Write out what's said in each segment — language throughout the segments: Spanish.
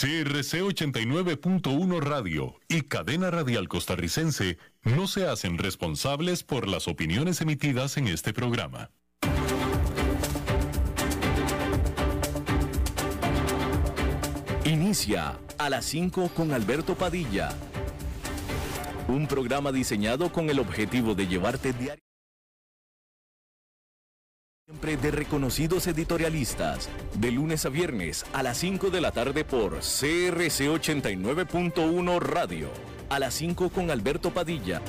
CRC 89.1 Radio y Cadena Radial Costarricense no se hacen responsables por las opiniones emitidas en este programa. Inicia a las 5 con Alberto Padilla. Un programa diseñado con el objetivo de llevarte diario de reconocidos editorialistas, de lunes a viernes a las 5 de la tarde por CRC 89.1 Radio, a las 5 con Alberto Padilla.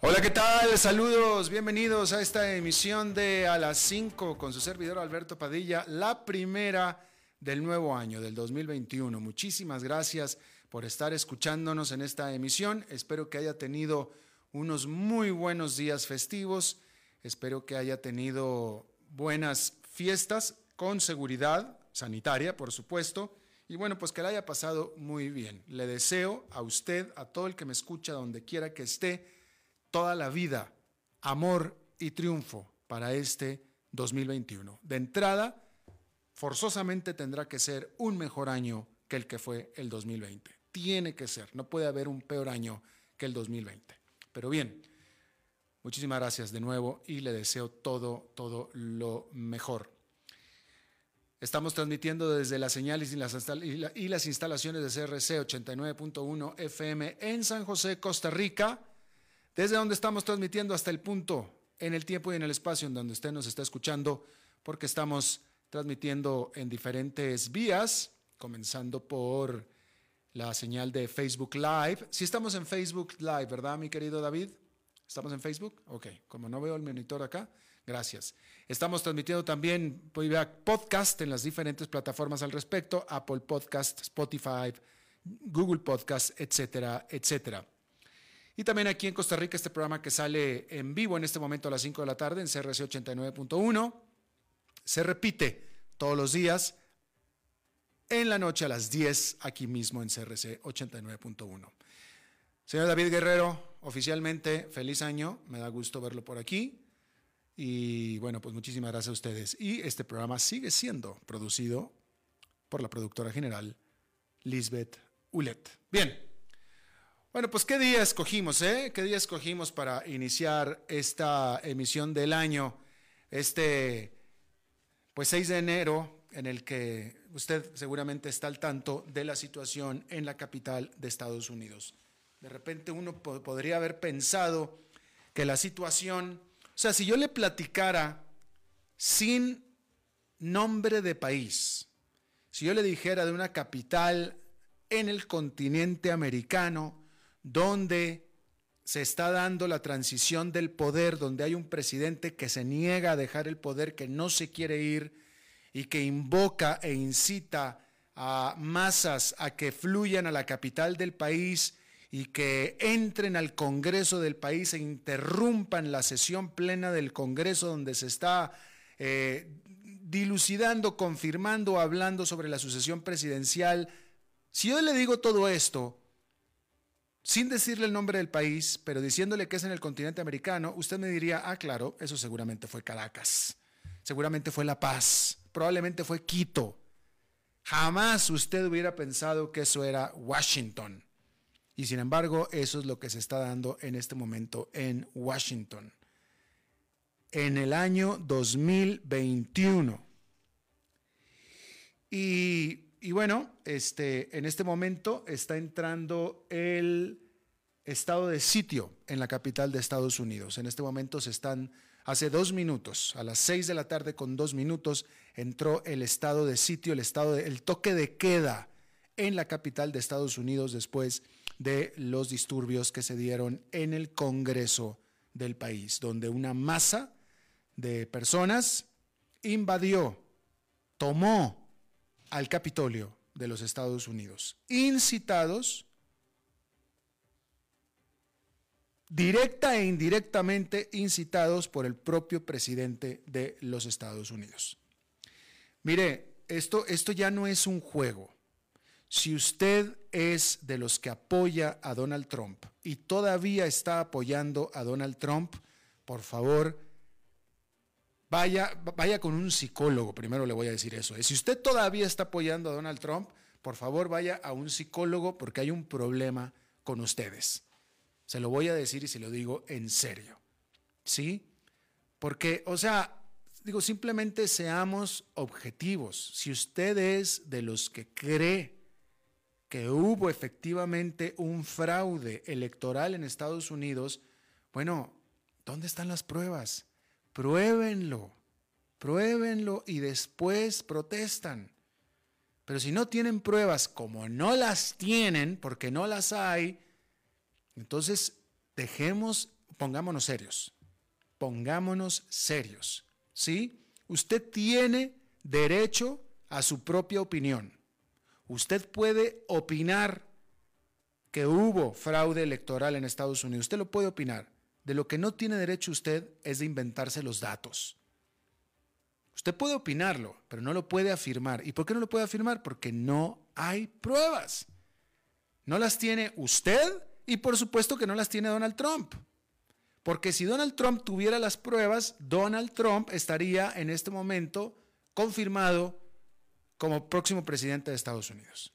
Hola, ¿qué tal? Saludos, bienvenidos a esta emisión de A las 5 con su servidor Alberto Padilla, la primera del nuevo año, del 2021. Muchísimas gracias por estar escuchándonos en esta emisión. Espero que haya tenido unos muy buenos días festivos. Espero que haya tenido buenas fiestas con seguridad sanitaria, por supuesto. Y bueno, pues que la haya pasado muy bien. Le deseo a usted, a todo el que me escucha, donde quiera que esté, toda la vida, amor y triunfo para este 2021. De entrada, forzosamente tendrá que ser un mejor año que el que fue el 2020. Tiene que ser, no puede haber un peor año que el 2020. Pero bien, muchísimas gracias de nuevo y le deseo todo, todo lo mejor. Estamos transmitiendo desde las señales y las, instalaciones de CRC 89.1 FM en San José, Costa Rica, desde donde estamos transmitiendo hasta el punto, en el tiempo y en el espacio en donde usted nos está escuchando, porque estamos transmitiendo en diferentes vías, comenzando por la señal de Facebook Live. Si estamos en Facebook Live, ¿verdad, mi querido David? ¿Estamos en Facebook? Ok, como no veo el monitor acá, gracias. Estamos transmitiendo también podcast en las diferentes plataformas al respecto, Apple Podcast, Spotify, Google Podcast, etcétera, etcétera. Y también aquí en Costa Rica este programa que sale en vivo en este momento a las 5 de la tarde en CRC 89.1. Se repite todos los días en la noche a las 10 aquí mismo en CRC 89.1. Señor David Guerrero, oficialmente feliz año, me da gusto verlo por aquí. Y bueno, pues muchísimas gracias a ustedes. Y este programa sigue siendo producido por la productora general Lisbeth Ulet. Bien. Bueno, pues qué día escogimos, ¿eh? ¿Qué día escogimos para iniciar esta emisión del año? Este, pues 6 de enero, en el que usted seguramente está al tanto de la situación en la capital de Estados Unidos. De repente uno podría haber pensado que la situación, o sea, si yo le platicara sin nombre de país, si yo le dijera de una capital en el continente americano donde se está dando la transición del poder, donde hay un presidente que se niega a dejar el poder, que no se quiere ir, y que invoca e incita a masas a que fluyan a la capital del país y que entren al Congreso del país e interrumpan la sesión plena del Congreso donde se está eh, dilucidando, confirmando, hablando sobre la sucesión presidencial. Si yo le digo todo esto, sin decirle el nombre del país, pero diciéndole que es en el continente americano, usted me diría, ah, claro, eso seguramente fue Caracas, seguramente fue La Paz, probablemente fue Quito. Jamás usted hubiera pensado que eso era Washington. Y sin embargo, eso es lo que se está dando en este momento en Washington. En el año 2021. Y, bueno, este, en este momento está entrando el estado de sitio en la capital de Estados Unidos. En este momento se están Hace dos minutos, a las seis de la tarde con dos minutos, entró el estado de sitio, el estado el toque de queda en la capital de Estados Unidos después de los disturbios que se dieron en el Congreso del país, donde una masa de personas invadió, tomó al Capitolio de los Estados Unidos, incitados directa e indirectamente incitados por el propio presidente de los Estados Unidos. Mire, esto, esto ya no es un juego. Si usted es de los que apoya a Donald Trump y todavía está apoyando a Donald Trump, por favor, vaya, vaya con un psicólogo, primero le voy a decir eso. Si usted todavía está apoyando a Donald Trump, por favor vaya a un psicólogo porque hay un problema con ustedes. Se lo voy a decir y se lo digo en serio. ¿Sí? Porque, o sea, digo, simplemente seamos objetivos. Si usted es de los que cree que hubo efectivamente un fraude electoral en Estados Unidos, bueno, ¿dónde están las pruebas? Pruébenlo, pruébenlo y después protestan. Pero si no tienen pruebas, como no las tienen, porque no las hay, entonces dejemos, pongámonos serios, pongámonos serios, ¿sí? Usted tiene derecho a su propia opinión. Usted puede opinar que hubo fraude electoral en Estados Unidos. Usted lo puede opinar. De lo que no tiene derecho usted es de inventarse los datos. Usted puede opinarlo, pero no lo puede afirmar. ¿Y por qué no lo puede afirmar? Porque no hay pruebas. No las tiene usted y por supuesto que no las tiene Donald Trump. Porque si Donald Trump tuviera las pruebas, Donald Trump estaría en este momento confirmado como próximo presidente de Estados Unidos.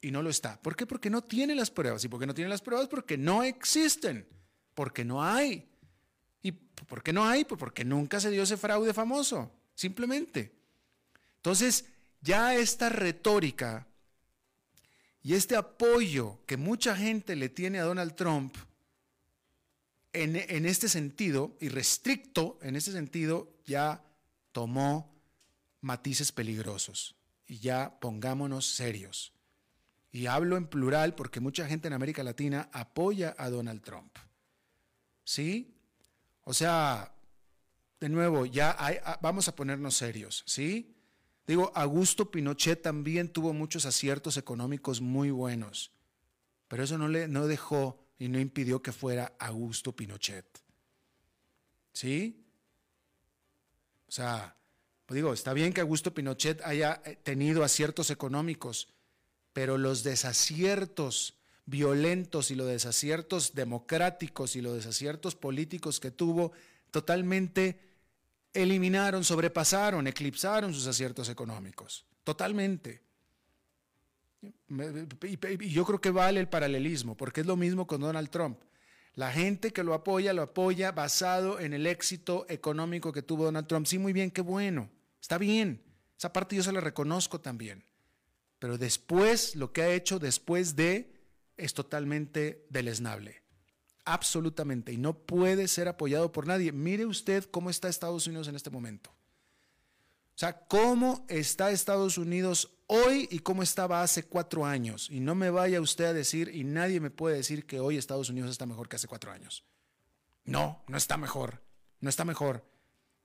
Y no lo está. ¿Por qué? Porque no tiene las pruebas. ¿Y por qué no tiene las pruebas? Porque no existen. Porque no hay. ¿Y por qué no hay? Pues porque nunca se dio ese fraude famoso. Simplemente. Entonces, ya esta retórica y este apoyo que mucha gente le tiene a Donald Trump en, en este sentido, y restricto en este sentido, ya tomó matices peligrosos. Y ya pongámonos serios. Y hablo en plural porque mucha gente en América Latina apoya a Donald Trump. ¿Sí? O sea, de nuevo, ya ah, vamos a ponernos serios, ¿sí? Digo, Augusto Pinochet también tuvo muchos aciertos económicos muy buenos, pero eso no le no dejó y no impidió que fuera Augusto Pinochet. ¿Sí? O sea, pues digo, está bien que Augusto Pinochet haya eh, tenido aciertos económicos, pero los desaciertos violentos y los desaciertos democráticos y los desaciertos políticos que tuvo totalmente eliminaron, sobrepasaron, eclipsaron sus aciertos económicos. Totalmente. Y yo creo que vale el paralelismo, porque es lo mismo con Donald Trump. La gente que lo apoya, lo apoya basado en el éxito económico que tuvo Donald Trump. Sí, muy bien, qué bueno. Está bien. Esa parte yo se la reconozco también. Pero después, lo que ha hecho después de, es totalmente deleznable absolutamente, y no puede ser apoyado por nadie. Mire usted cómo está Estados Unidos en este momento. O sea, cómo está Estados Unidos hoy y cómo estaba hace cuatro años. Y no me vaya usted a decir, y nadie me puede decir que hoy Estados Unidos está mejor que hace cuatro años. No, no está mejor, no está mejor.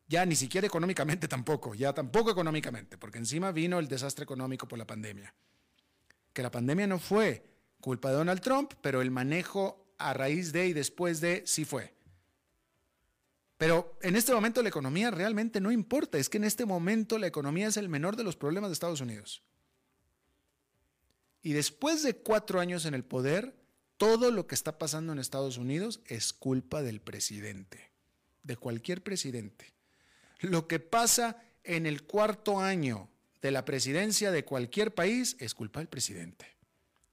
Ya ni siquiera económicamente tampoco, ya tampoco económicamente, porque encima vino el desastre económico por la pandemia. Que la pandemia no fue culpa de Donald Trump, pero el manejo a raíz de y después de, sí fue. Pero en este momento la economía realmente no importa, es que en este momento la economía es el menor de los problemas de Estados Unidos. Y después de cuatro años en el poder, todo lo que está pasando en Estados Unidos es culpa del presidente, de cualquier presidente. Lo que pasa en el cuarto año de la presidencia de cualquier país es culpa del presidente.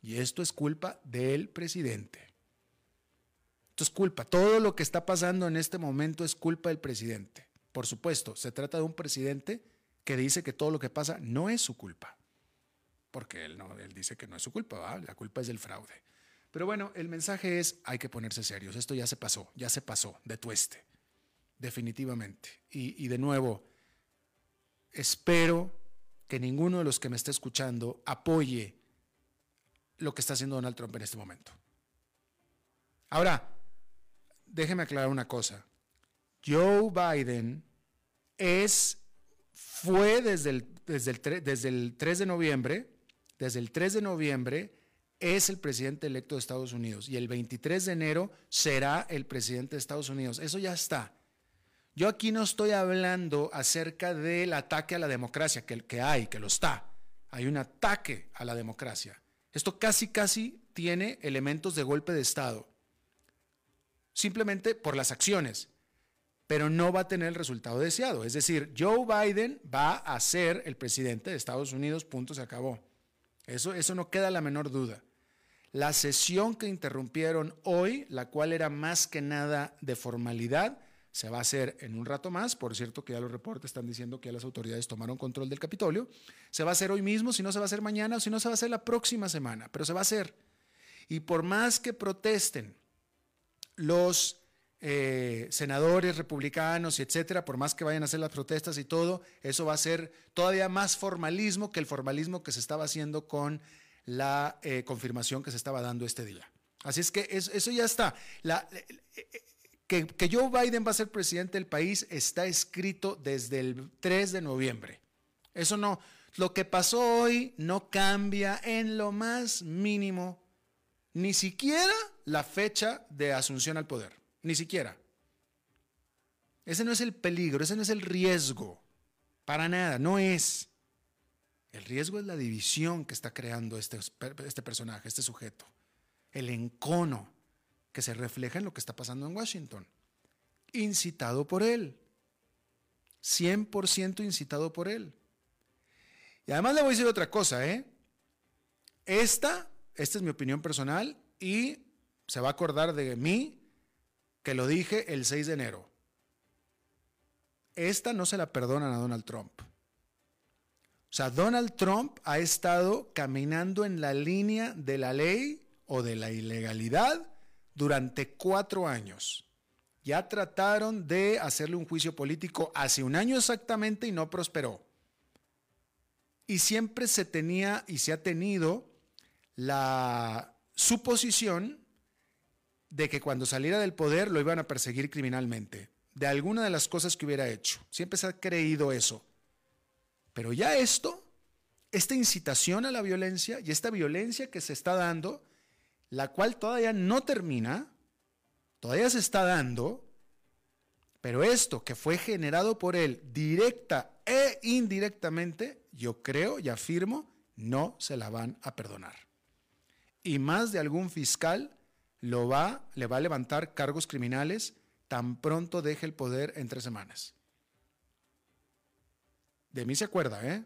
Y esto es culpa del presidente es culpa. Todo lo que está pasando en este momento es culpa del presidente. Por supuesto, se trata de un presidente que dice que todo lo que pasa no es su culpa. Porque él, no, él dice que no es su culpa, la culpa es del fraude. Pero bueno, el mensaje es, hay que ponerse serios. Esto ya se pasó, ya se pasó, de tueste, definitivamente. Y, y de nuevo, espero que ninguno de los que me esté escuchando apoye lo que está haciendo Donald Trump en este momento. Ahora, déjeme aclarar una cosa. Joe Biden es, fue desde el, desde, el, desde el 3 de noviembre, desde el 3 de noviembre es el presidente electo de Estados Unidos y el 23 de enero será el presidente de Estados Unidos. Eso ya está. Yo aquí no estoy hablando acerca del ataque a la democracia, que, que hay, que lo está. Hay un ataque a la democracia. Esto casi, casi tiene elementos de golpe de Estado simplemente por las acciones. pero no va a tener el resultado deseado. Es decir, Joe Biden va a ser el presidente de Estados Unidos, punto, se acabó. Eso, eso no queda la menor duda. La sesión que interrumpieron hoy, la cual era más que nada de formalidad, se va a hacer en un rato más. Por cierto, que ya los reportes están diciendo que ya las autoridades tomaron control del Capitolio. Se va a hacer hoy mismo, si no se va a hacer mañana, o si no se va a hacer la próxima semana, pero se va a hacer. Y por más que protesten los eh, senadores republicanos y etcétera, por más que vayan a hacer las protestas y todo, eso va a ser todavía más formalismo que el formalismo que se estaba haciendo con la eh, confirmación que se estaba dando este día. Así es que eso, ya está. que, que Joe Biden va a ser presidente del país está escrito desde el 3 de noviembre. Eso no, lo que pasó hoy no cambia en lo más mínimo, ni siquiera la fecha de asunción al poder, ni siquiera. Ese no es el peligro, ese no es el riesgo, para nada, no es. El riesgo es la división que está creando este, este personaje, este sujeto. El encono que se refleja en lo que está pasando en Washington. Incitado por él. 100% incitado por él. Y además le voy a decir otra cosa, ¿eh? Esta, esta es mi opinión personal y se va a acordar de mí que lo dije el 6 de enero. Esta no se la perdonan a Donald Trump. O sea, Donald Trump ha estado caminando en la línea de la ley o de la ilegalidad durante cuatro años. Ya trataron de hacerle un juicio político hace un año exactamente y no prosperó. Y siempre se tenía y se ha tenido la suposición de que cuando saliera del poder lo iban a perseguir criminalmente, de alguna de las cosas que hubiera hecho. Siempre se ha creído eso. Pero ya esto, esta incitación a la violencia y esta violencia que se está dando, la cual todavía no termina, todavía se está dando, pero esto que fue generado por él directa e indirectamente, yo creo y afirmo, no se la van a perdonar. Y más de algún fiscal lo va, le va a levantar cargos criminales tan pronto deje el poder en tres semanas. De mí se acuerda, ¿eh?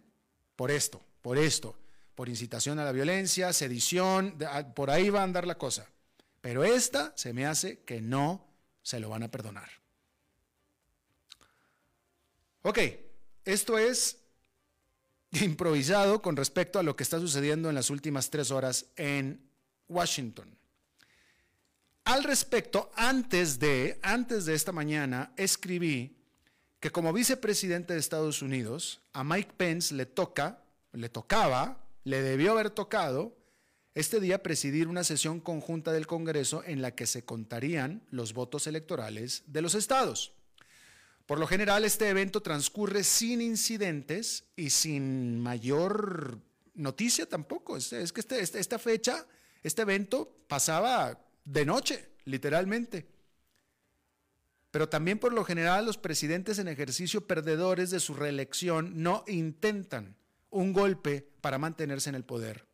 Por esto, por esto, por incitación a la violencia, sedición, ah, por ahí va a andar la cosa. Pero esta se me hace que no se lo van a perdonar. Ok, esto es improvisado con respecto a lo que está sucediendo en las últimas tres horas en Washington. Al respecto, antes de, antes de esta mañana, escribí que como vicepresidente de Estados Unidos, a Mike Pence le toca, le tocaba, le debió haber tocado este día presidir una sesión conjunta del Congreso en la que se contarían los votos electorales de los estados. Por lo general, este evento transcurre sin incidentes y sin mayor noticia tampoco. Es, que este, este, esta fecha, este evento pasaba de noche, literalmente pero también por lo general los presidentes en ejercicio perdedores de su reelección no intentan un golpe para mantenerse en el poder.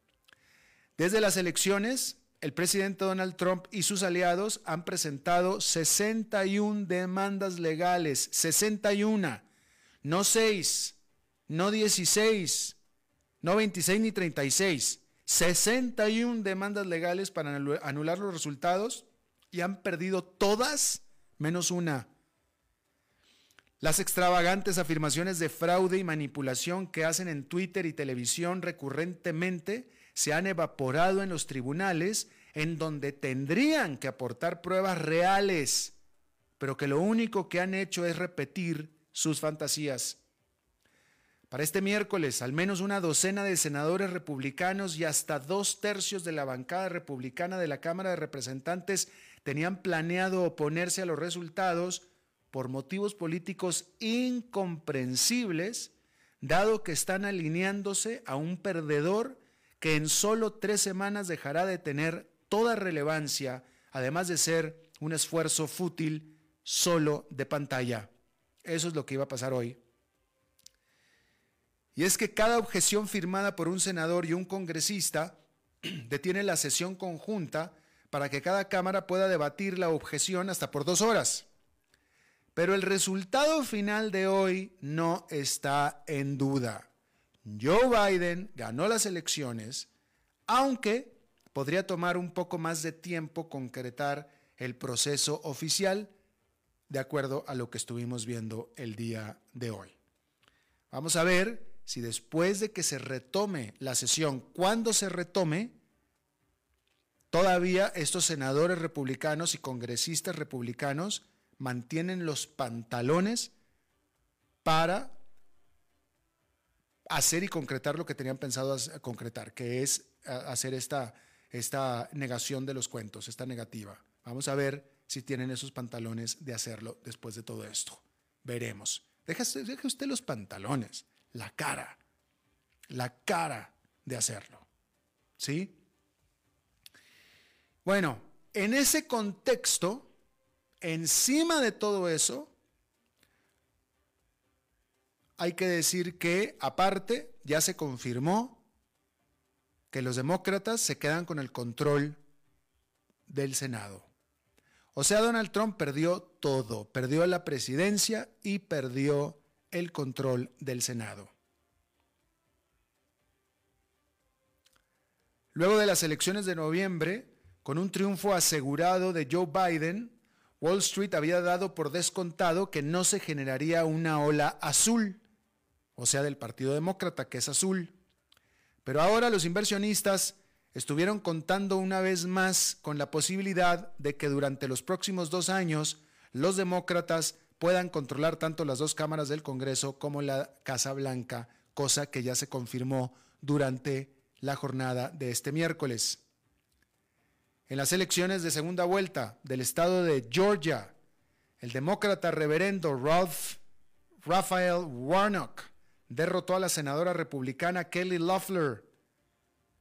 Desde las elecciones, el presidente Donald Trump y sus aliados han presentado 61 demandas legales, 61, no 6, no 16, no 26 ni 36, 61 demandas legales para anular los resultados y han perdido todas menos una. Las extravagantes afirmaciones de fraude y manipulación que hacen en Twitter y televisión recurrentemente se han evaporado en los tribunales en donde tendrían que aportar pruebas reales, pero que lo único que han hecho es repetir sus fantasías. Para este miércoles, al menos una docena de senadores republicanos y hasta dos tercios de la bancada republicana de la Cámara de Representantes tenían planeado oponerse a los resultados por motivos políticos incomprensibles, dado que están alineándose a un perdedor que en solo tres semanas dejará de tener toda relevancia, además de ser un esfuerzo fútil solo de pantalla. Eso es lo que iba a pasar hoy. Y es que cada objeción firmada por un senador y un congresista detiene la sesión conjunta para que cada Cámara pueda debatir la objeción hasta por dos horas. Pero el resultado final de hoy no está en duda. Joe Biden ganó las elecciones, aunque podría tomar un poco más de tiempo concretar el proceso oficial, de acuerdo a lo que estuvimos viendo el día de hoy. Vamos a ver si después de que se retome la sesión, cuando se retome, todavía estos senadores republicanos y congresistas republicanos mantienen los pantalones para hacer y concretar lo que tenían pensado concretar, que es hacer esta, esta negación de los cuentos, esta negativa. Vamos a ver si tienen esos pantalones de hacerlo después de todo esto. Veremos. Deje, deje usted los pantalones, la cara, la cara de hacerlo. ¿Sí? Bueno, en ese contexto, encima de todo eso, hay que decir que, aparte, ya se confirmó que los demócratas se quedan con el control del Senado. O sea, Donald Trump perdió todo, perdió la presidencia y perdió el control del Senado. Luego de las elecciones de noviembre, con un triunfo asegurado de Joe Biden, Wall Street había dado por descontado que no se generaría una ola azul o sea, del Partido Demócrata, que es azul. Pero ahora los inversionistas estuvieron contando una vez más con la posibilidad de que durante los próximos dos años los demócratas puedan controlar tanto las dos cámaras del Congreso como la Casa Blanca, cosa que ya se confirmó durante la jornada de este miércoles. En las elecciones de segunda vuelta del estado de Georgia, el demócrata reverendo Ralph Raphael Warnock derrotó a la senadora republicana Kelly Loeffler,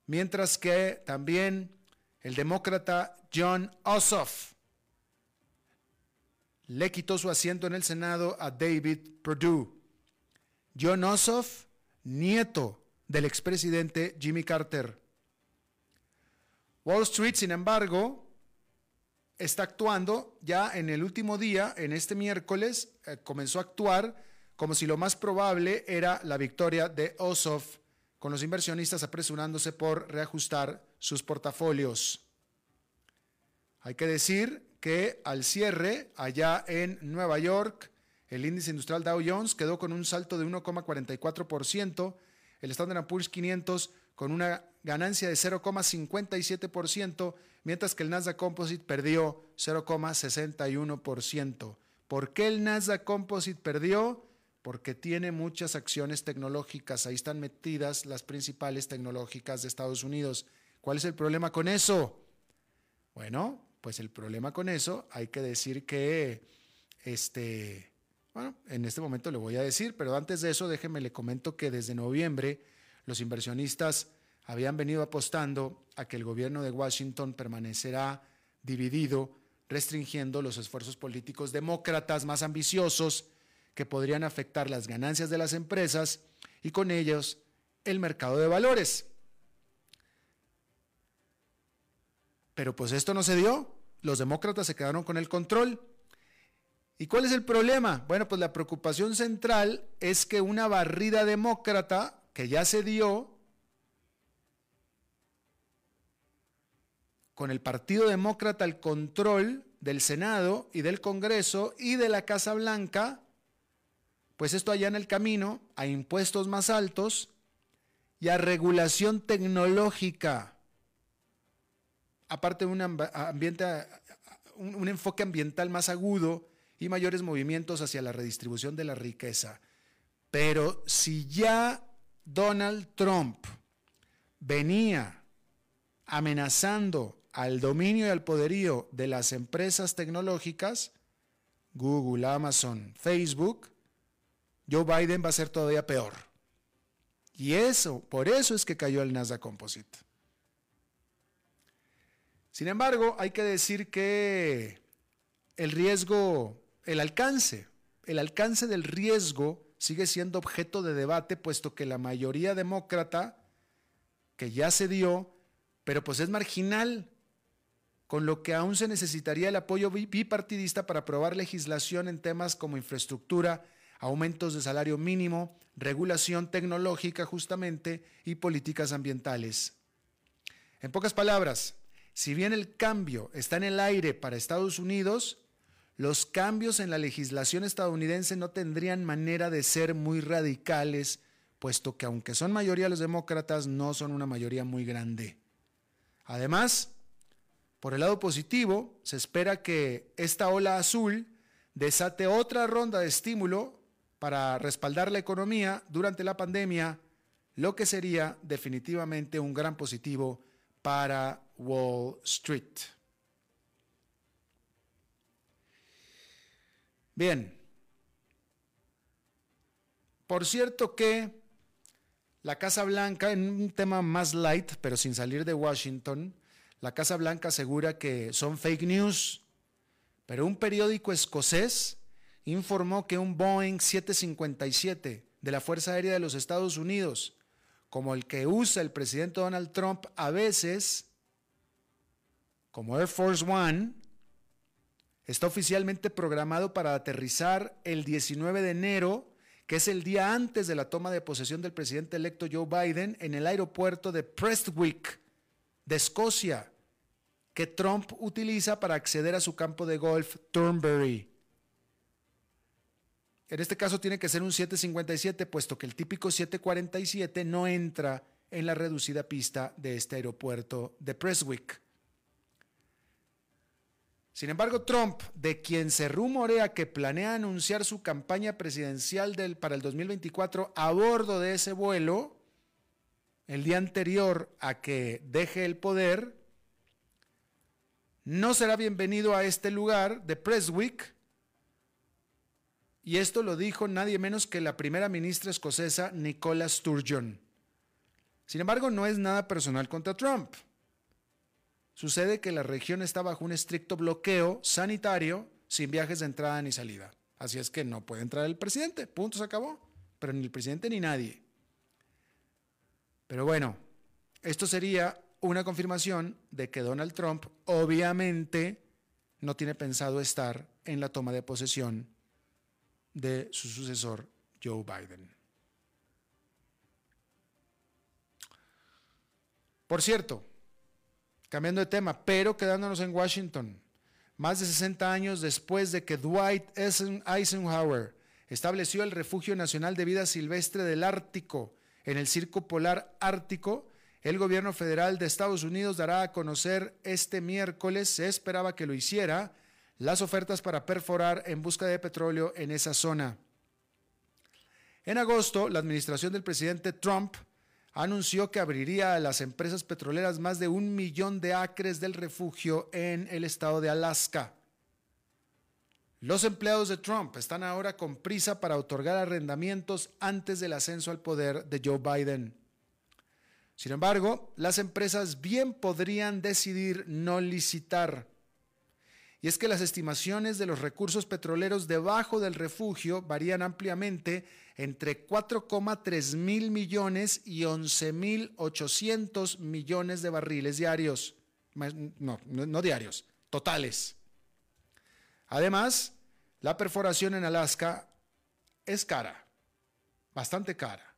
mientras que también el demócrata John Ossoff le quitó su asiento en el Senado a David Perdue. John Ossoff, nieto del expresidente Jimmy Carter. Wall Street, sin embargo, está actuando ya en el último día, en este miércoles, eh, comenzó a actuar como si lo más probable era la victoria de Ossoff, con los inversionistas apresurándose por reajustar sus portafolios. Hay que decir que al cierre, allá en Nueva York, el índice industrial Dow Jones quedó con un salto de 1,44%, el Standard Poor's 500 con una ganancia de 0,57%, mientras que el Nasdaq Composite perdió 0,61%. ¿Por qué el Nasdaq Composite perdió? Porque tiene muchas acciones tecnológicas. Ahí están metidas las principales tecnológicas de Estados Unidos. ¿Cuál es el problema con eso? Bueno, pues el problema con eso hay que decir que, este, bueno, en este momento le voy a decir, pero antes de eso déjeme le comento que desde noviembre los inversionistas habían venido apostando a que el gobierno de Washington permanecerá dividido, restringiendo los esfuerzos políticos demócratas más ambiciosos que podrían afectar las ganancias de las empresas y con ellos el mercado de valores. Pero pues esto no se dio. Los demócratas se quedaron con el control. ¿Y cuál es el problema? Bueno, pues la preocupación central es que una barrida demócrata que ya se dio con el Partido Demócrata al control del Senado y del Congreso y de la Casa Blanca, pues esto allá en el camino a impuestos más altos y a regulación tecnológica, aparte de un, ambiente, un enfoque ambiental más agudo y mayores movimientos hacia la redistribución de la riqueza. Pero si ya Donald Trump venía amenazando al dominio y al poderío de las empresas tecnológicas, Google, Amazon, Facebook, Joe Biden va a ser todavía peor. Y eso, por eso es que cayó el Nasdaq Composite. Sin embargo, hay que decir que el riesgo, el alcance, el alcance del riesgo sigue siendo objeto de debate, puesto que la mayoría demócrata, que ya se dio, pero pues es marginal. con lo que aún se necesitaría el apoyo bipartidista para aprobar legislación en temas como infraestructura, aumentos de salario mínimo, regulación tecnológica justamente y políticas ambientales. En pocas palabras, si bien el cambio está en el aire para Estados Unidos, los cambios en la legislación estadounidense no tendrían manera de ser muy radicales, puesto que aunque son mayoría los demócratas, no son una mayoría muy grande. Además, por el lado positivo, se espera que esta ola azul desate otra ronda de estímulo para respaldar la economía durante la pandemia, lo que sería definitivamente un gran positivo para Wall Street. Bien. Por cierto que la Casa Blanca, en un tema más light, pero sin salir de Washington, la Casa Blanca asegura que son fake news, pero un periódico escocés informó que un Boeing 757 de la Fuerza Aérea de los Estados Unidos, como el que usa el presidente Donald Trump a veces, como Air Force One, está oficialmente programado para aterrizar el 19 de enero, que es el día antes de la toma de posesión del presidente electo Joe Biden en el aeropuerto de Prestwick, de Escocia, que Trump utiliza para acceder a su campo de golf Turnberry. En este caso tiene que ser un 757, puesto que el típico 747 no entra en la reducida pista de este aeropuerto de Prestwick. Sin embargo, Trump, de quien se rumorea que planea anunciar su campaña presidencial del, para el 2024 a bordo de ese vuelo, el día anterior a que deje el poder, no será bienvenido a este lugar de Presswick. Y esto lo dijo nadie menos que la primera ministra escocesa Nicola Sturgeon. Sin embargo, no es nada personal contra Trump. Sucede que la región está bajo un estricto bloqueo sanitario sin viajes de entrada ni salida. Así es que no puede entrar el presidente. Punto, se acabó. Pero ni el presidente ni nadie. Pero bueno, esto sería una confirmación de que Donald Trump obviamente no tiene pensado estar en la toma de posesión de su sucesor, Joe Biden. Por cierto, cambiando de tema, pero quedándonos en Washington, más de 60 años después de que Dwight Eisenhower estableció el Refugio Nacional de Vida Silvestre del Ártico en el Circo Polar Ártico, el gobierno federal de Estados Unidos dará a conocer este miércoles, se esperaba que lo hiciera, las ofertas para perforar en busca de petróleo en esa zona. En agosto, la administración del presidente Trump anunció que abriría a las empresas petroleras más de un millón de acres del refugio en el estado de Alaska. Los empleados de Trump están ahora con prisa para otorgar arrendamientos antes del ascenso al poder de Joe Biden. Sin embargo, las empresas bien podrían decidir no licitar. Y es que las estimaciones de los recursos petroleros debajo del refugio varían ampliamente entre 4,3 mil millones y 11 mil 800 millones de barriles diarios. No, no diarios, totales. Además, la perforación en Alaska es cara, bastante cara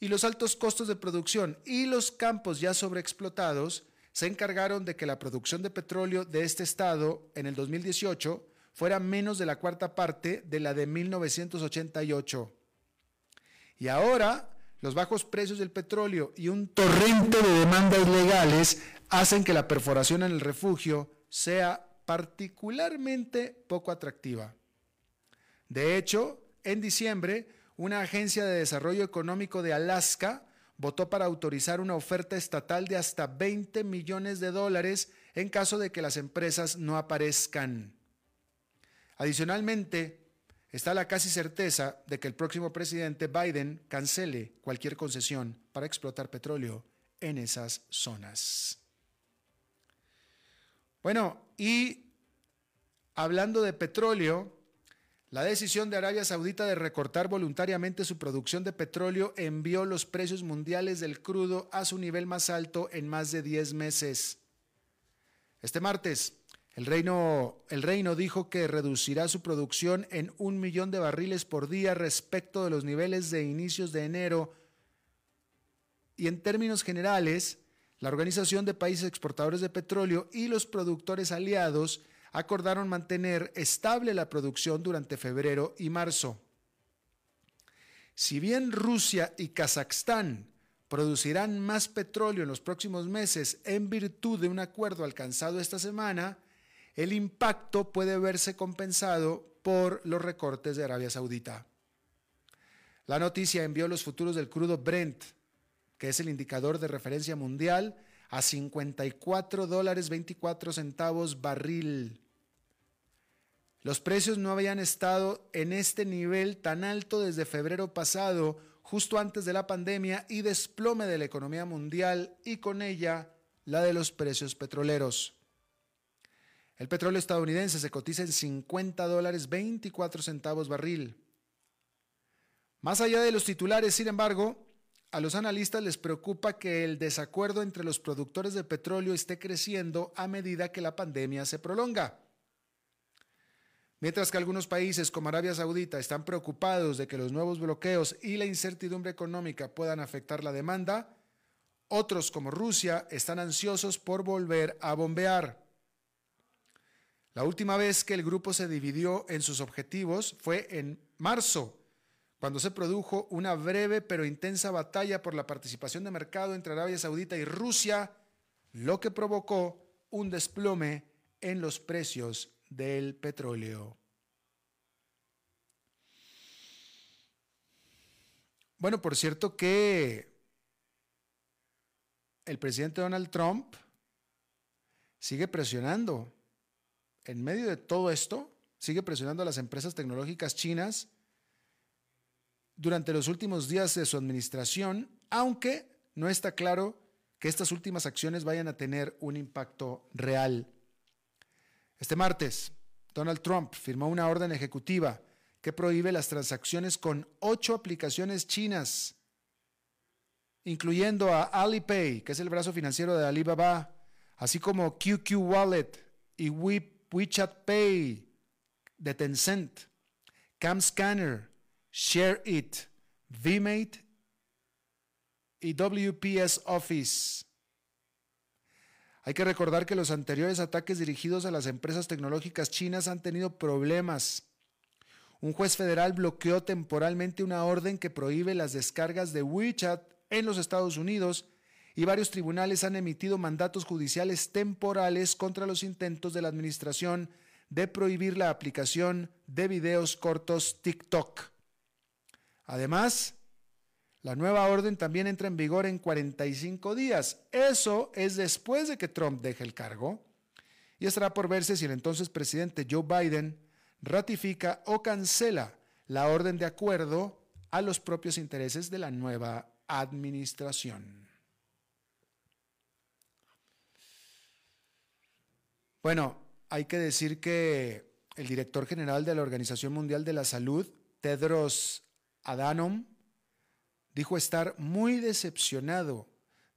y los altos costos de producción y los campos ya sobreexplotados se encargaron de que la producción de petróleo de este estado en el 2018 fuera menos de la cuarta parte de la de 1988. Y ahora, los bajos precios del petróleo y un torrente de demandas legales hacen que la perforación en el refugio sea particularmente poco atractiva. De hecho, en diciembre, una agencia de desarrollo económico de Alaska votó para autorizar una oferta estatal de hasta 20 millones de dólares en caso de que las empresas no aparezcan. Adicionalmente, está la casi certeza de que el próximo presidente Biden cancele cualquier concesión para explotar petróleo en esas zonas. Bueno, y hablando de petróleo, la decisión de Arabia Saudita de recortar voluntariamente su producción de petróleo envió los precios mundiales del crudo a su nivel más alto en más de 10 meses. Este martes, el reino, reino dijo que reducirá su producción en un millón de barriles por día respecto de los niveles de inicios de enero. Y en términos generales, la Organización de Países Exportadores de Petróleo y los productores aliados acordaron mantener estable la producción durante febrero y marzo. Si bien Rusia y Kazajstán producirán más petróleo en los próximos meses en virtud de un acuerdo alcanzado esta semana, el impacto puede verse compensado por los recortes de Arabia Saudita. La noticia envió los futuros del crudo Brent, que es el indicador de referencia mundial, a 54 dólares 24 centavos barril. Los precios no habían estado en este nivel tan alto desde febrero pasado, justo antes de la pandemia y desplome de la economía mundial y con ella la de los precios petroleros. El petróleo estadounidense se cotiza en 50 dólares 24 centavos barril. Más allá de los titulares, sin embargo, a los analistas les preocupa que el desacuerdo entre los productores de petróleo esté creciendo a medida que la pandemia se prolonga. Mientras que algunos países como Arabia Saudita están preocupados de que los nuevos bloqueos y la incertidumbre económica puedan afectar la demanda, otros como Rusia están ansiosos por volver a bombear. La última vez que el grupo se dividió en sus objetivos fue en marzo, cuando se produjo una breve pero intensa batalla por la participación de mercado entre Arabia Saudita y Rusia, lo que provocó un desplome en los precios del petróleo. Bueno, por cierto que el presidente Donald Trump sigue presionando en medio de todo esto, sigue presionando a las empresas tecnológicas chinas durante los últimos días de su administración, aunque no está claro que estas últimas acciones vayan a tener un impacto real. Este martes, Donald Trump firmó una orden ejecutiva que prohíbe las transacciones con ocho aplicaciones chinas, incluyendo a Alipay, que es el brazo financiero de Alibaba, así como QQ Wallet y WeChat Pay de Tencent, CamScanner, ShareIt, VMate y WPS Office. Hay que recordar que los anteriores ataques dirigidos a las empresas tecnológicas chinas han tenido problemas. Un juez federal bloqueó temporalmente una orden que prohíbe las descargas de WeChat en los Estados Unidos y varios tribunales han emitido mandatos judiciales temporales contra los intentos de la administración de prohibir la aplicación de videos cortos TikTok. Además, la nueva orden también entra en vigor en 45 días. Eso es después de que Trump deje el cargo. Y estará por verse si el entonces presidente Joe Biden ratifica o cancela la orden de acuerdo a los propios intereses de la nueva administración. Bueno, hay que decir que el director general de la Organización Mundial de la Salud, Tedros Adhanom, dijo estar muy decepcionado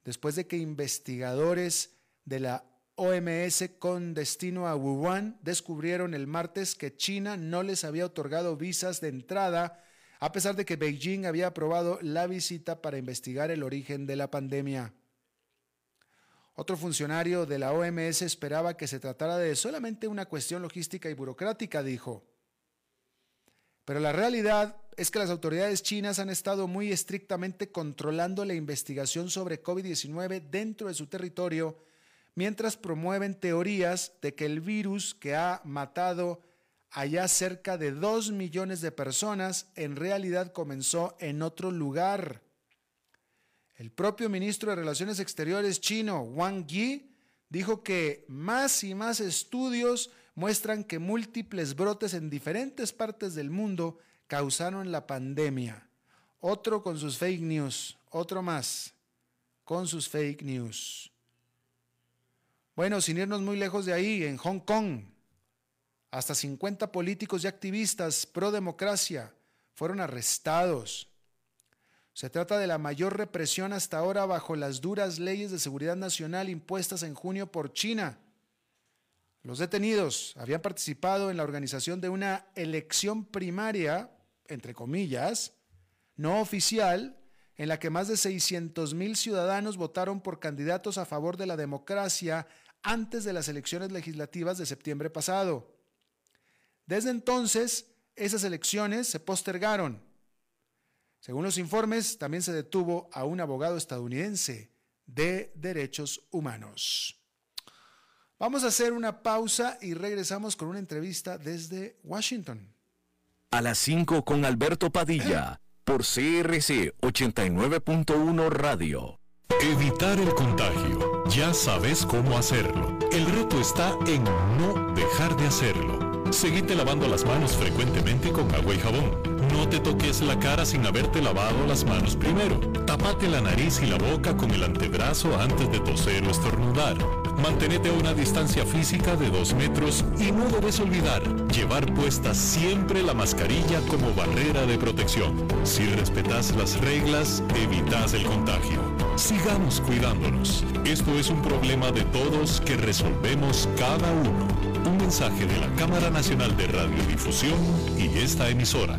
después de que investigadores de la OMS con destino a Wuhan descubrieron el martes que China no les había otorgado visas de entrada a pesar de que Beijing había aprobado la visita para investigar el origen de la pandemia. Otro funcionario de la OMS esperaba que se tratara de solamente una cuestión logística y burocrática, dijo. Pero la realidad es que las autoridades chinas han estado muy estrictamente controlando la investigación sobre COVID-19 dentro de su territorio, mientras promueven teorías de que el virus que ha matado allá cerca de dos millones de personas en realidad comenzó en otro lugar. El propio ministro de Relaciones Exteriores chino, Wang Yi, dijo que más y más estudios muestran que múltiples brotes en diferentes partes del mundo causaron la pandemia. Otro con sus fake news, otro más con sus fake news. Bueno, sin irnos muy lejos de ahí, en Hong Kong, hasta 50 políticos y activistas pro democracia fueron arrestados se trata de la mayor represión hasta ahora bajo las duras leyes de seguridad nacional impuestas en junio por China. Los detenidos habían participado en la organización de una elección primaria, entre comillas, no oficial, en la que más de 600 mil ciudadanos votaron por candidatos a favor de la democracia antes de las elecciones legislativas de septiembre pasado. Desde entonces, esas elecciones se postergaron. Según los informes, también se detuvo a un abogado estadounidense de derechos humanos. Vamos a hacer una pausa y regresamos con una entrevista desde Washington. A las 5 con Alberto Padilla, por CRC 89.1 Radio. Evitar el contagio. Ya sabes cómo hacerlo. El reto está en no dejar de hacerlo. Seguite lavando las manos frecuentemente con agua y jabón. No te toques la cara sin haberte lavado las manos primero. Tapate la nariz y la boca con el antebrazo antes de toser o estornudar. Mantenete a una distancia física de 2 metros y no debes olvidar llevar puesta siempre la mascarilla como barrera de protección. Si respetas las reglas, evitas el contagio. Sigamos cuidándonos. Esto es un problema de todos que resolvemos cada uno. Un mensaje de la Cámara Nacional de Radiodifusión y esta emisora.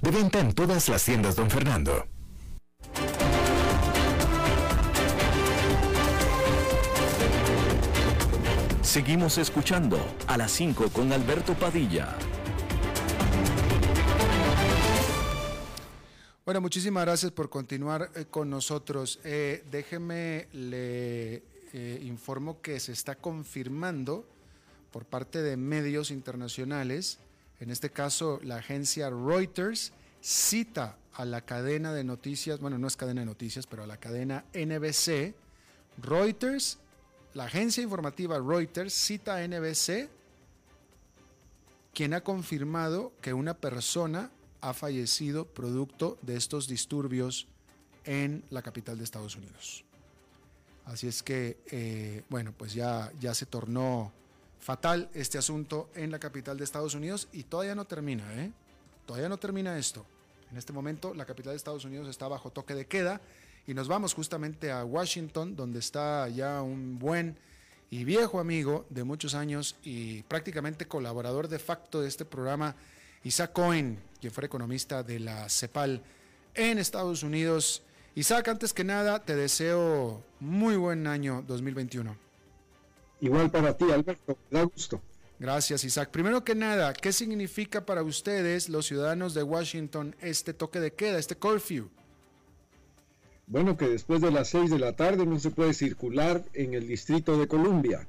De venta en todas las tiendas, don Fernando. Seguimos escuchando a las 5 con Alberto Padilla. Bueno, muchísimas gracias por continuar eh, con nosotros. Eh, déjeme, le eh, informo que se está confirmando por parte de medios internacionales en este caso la agencia Reuters, cita a la cadena de noticias, bueno, no es cadena de noticias, pero a la cadena NBC. Reuters, la agencia informativa Reuters cita a NBC, quien ha confirmado que una persona ha fallecido producto de estos disturbios en la capital de Estados Unidos. Así es que, eh, bueno, pues ya, ya se tornó fatal este asunto en la capital de Estados Unidos y todavía no termina, ¿eh? Todavía no termina esto. En este momento la capital de Estados Unidos está bajo toque de queda y nos vamos justamente a Washington, donde está ya un buen y viejo amigo de muchos años y prácticamente colaborador de facto de este programa, Isaac Cohen, quien fue economista de la CEPAL en Estados Unidos. Isaac, antes que nada, te deseo muy buen año 2021. Igual para ti, Alberto, da gusto. Gracias, Isaac. Primero que nada, ¿qué significa para ustedes, los ciudadanos de Washington, este toque de queda, este curfew? Bueno, que después de las seis de la tarde no se puede circular en el Distrito de Columbia.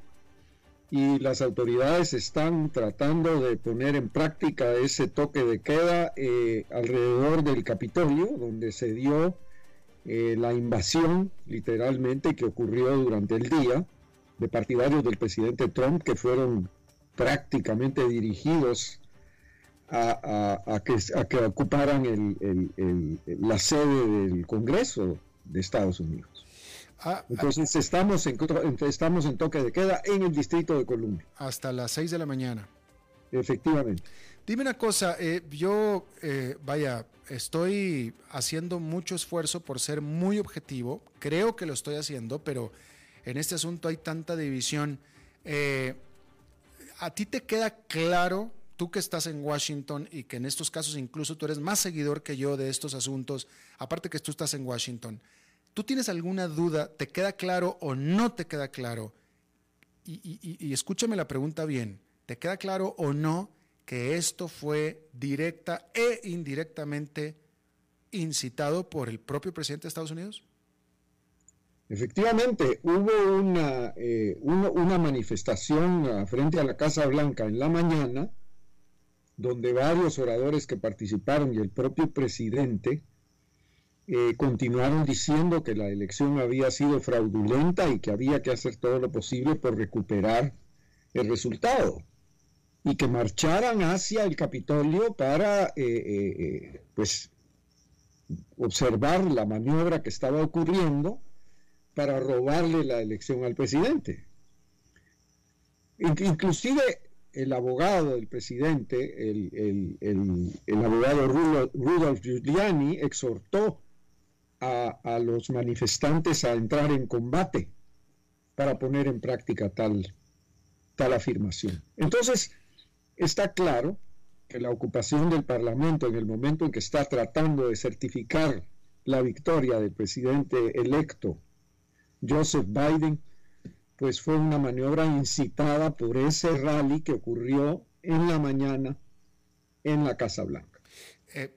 Y las autoridades están tratando de poner en práctica ese toque de queda eh, alrededor del Capitolio, donde se dio eh, la invasión, literalmente, que ocurrió durante el día de partidarios del presidente Trump que fueron prácticamente dirigidos a, que, ocuparan la sede del Congreso de Estados Unidos. Ah, Entonces estamos en, estamos en toque de queda en el Distrito de Columbia. Hasta las 6 de la mañana. Efectivamente. Dime una cosa, eh, yo, eh, vaya, estoy haciendo mucho esfuerzo por ser muy objetivo, creo que lo estoy haciendo, pero en este asunto hay tanta división. Eh, ¿A ti te queda claro, tú que estás en Washington y que en estos casos incluso tú eres más seguidor que yo de estos asuntos, aparte que tú estás en Washington, ¿tú tienes alguna duda? ¿Te queda claro o no te queda claro? Y, y escúchame la pregunta bien, ¿te queda claro o no que esto fue directa e indirectamente incitado por el propio presidente de Estados Unidos? Efectivamente, hubo una, eh, manifestación frente a la Casa Blanca en la mañana, donde varios oradores que participaron y el propio presidente eh, continuaron diciendo que la elección había sido fraudulenta y que había que hacer todo lo posible por recuperar el resultado y que marcharan hacia el Capitolio para eh, pues observar la maniobra que estaba ocurriendo para robarle la elección al presidente. Inclusive el abogado del presidente, el, abogado Rudolf Giuliani, exhortó a, a, los manifestantes a entrar en combate para poner en práctica tal, tal afirmación. Entonces, está claro que la ocupación del Parlamento en el momento en que está tratando de certificar la victoria del presidente electo Joseph Biden, pues fue una maniobra incitada por ese rally que ocurrió en la mañana en la Casa Blanca. Eh,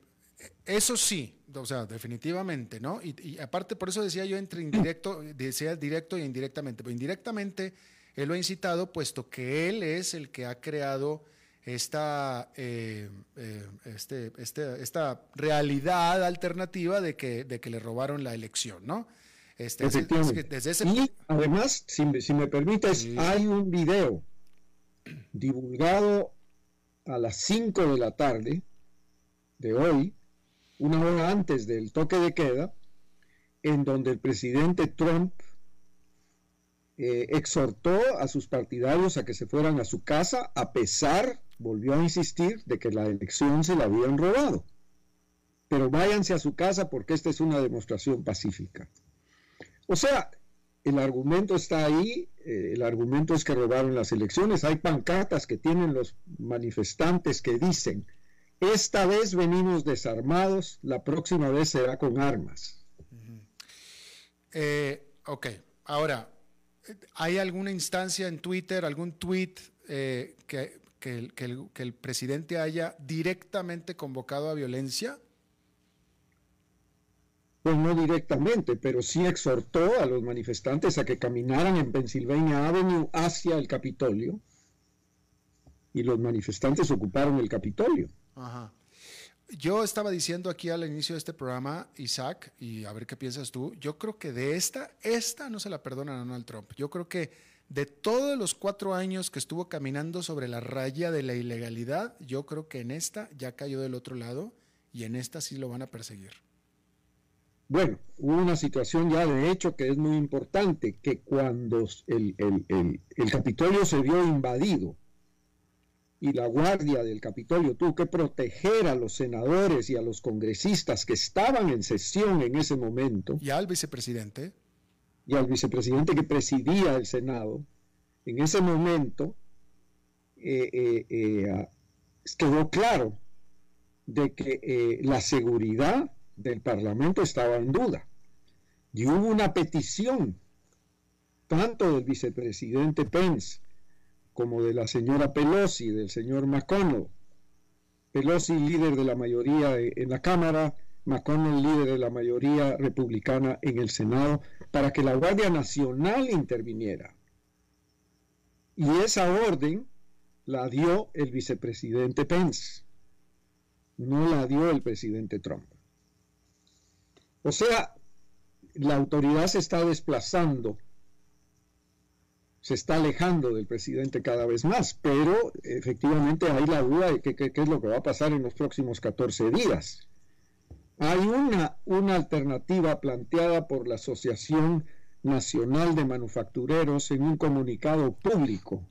eso sí, o sea, definitivamente, ¿no? Y, aparte, por eso decía yo entre indirecto, decía directo e indirectamente, pero indirectamente él lo ha incitado, puesto que él es el que ha creado esta, eh, eh, este, este, esta realidad alternativa de que, de que le robaron la elección, ¿no? Este, Y además, si, me permites, hay un video divulgado a las 5 de la tarde de hoy, una hora antes del toque de queda, en donde el presidente Trump eh, exhortó a sus partidarios a que se fueran a su casa, a pesar, volvió a insistir, de que la elección se la habían robado. Pero váyanse a su casa porque esta es una demostración pacífica. O sea, el argumento está ahí, eh, el argumento es que robaron las elecciones, hay pancartas que tienen los manifestantes que dicen, esta vez venimos desarmados, la próxima vez será con armas. Eh, ok, ahora, ¿hay alguna instancia en Twitter, algún tweet eh, que el presidente haya directamente convocado a violencia? Pues no directamente, pero sí exhortó a los manifestantes a que caminaran en Pennsylvania Avenue hacia el Capitolio y los manifestantes ocuparon el Capitolio. Ajá. Yo estaba diciendo aquí al inicio de este programa, Isaac, y a ver qué piensas tú, yo creo que de esta, esta no se la perdonan a Donald Trump. Yo creo que de todos los cuatro años que estuvo caminando sobre la raya de la ilegalidad, yo creo que en esta ya cayó del otro lado y en esta sí lo van a perseguir. Bueno, hubo una situación ya de hecho que es muy importante, que cuando el, Capitolio se vio invadido y la guardia del Capitolio tuvo que proteger a los senadores y a los congresistas que estaban en sesión en ese momento. Y al vicepresidente. Y al vicepresidente que presidía el Senado. En ese momento eh, eh, eh, quedó claro de que la seguridad del Parlamento estaba en duda. Y hubo una petición, tanto del vicepresidente Pence como de la señora Pelosi, del señor McConnell. Pelosi, líder de la mayoría en la Cámara, McConnell, líder de la mayoría republicana en el Senado, para que la Guardia Nacional interviniera. Y esa orden la dio el vicepresidente Pence, no la dio el presidente Trump. O sea, la autoridad se está desplazando, se está alejando del presidente cada vez más, pero efectivamente hay la duda de qué, es lo que va a pasar en los próximos 14 días. Hay una, una alternativa planteada por la Asociación Nacional de Manufactureros en un comunicado público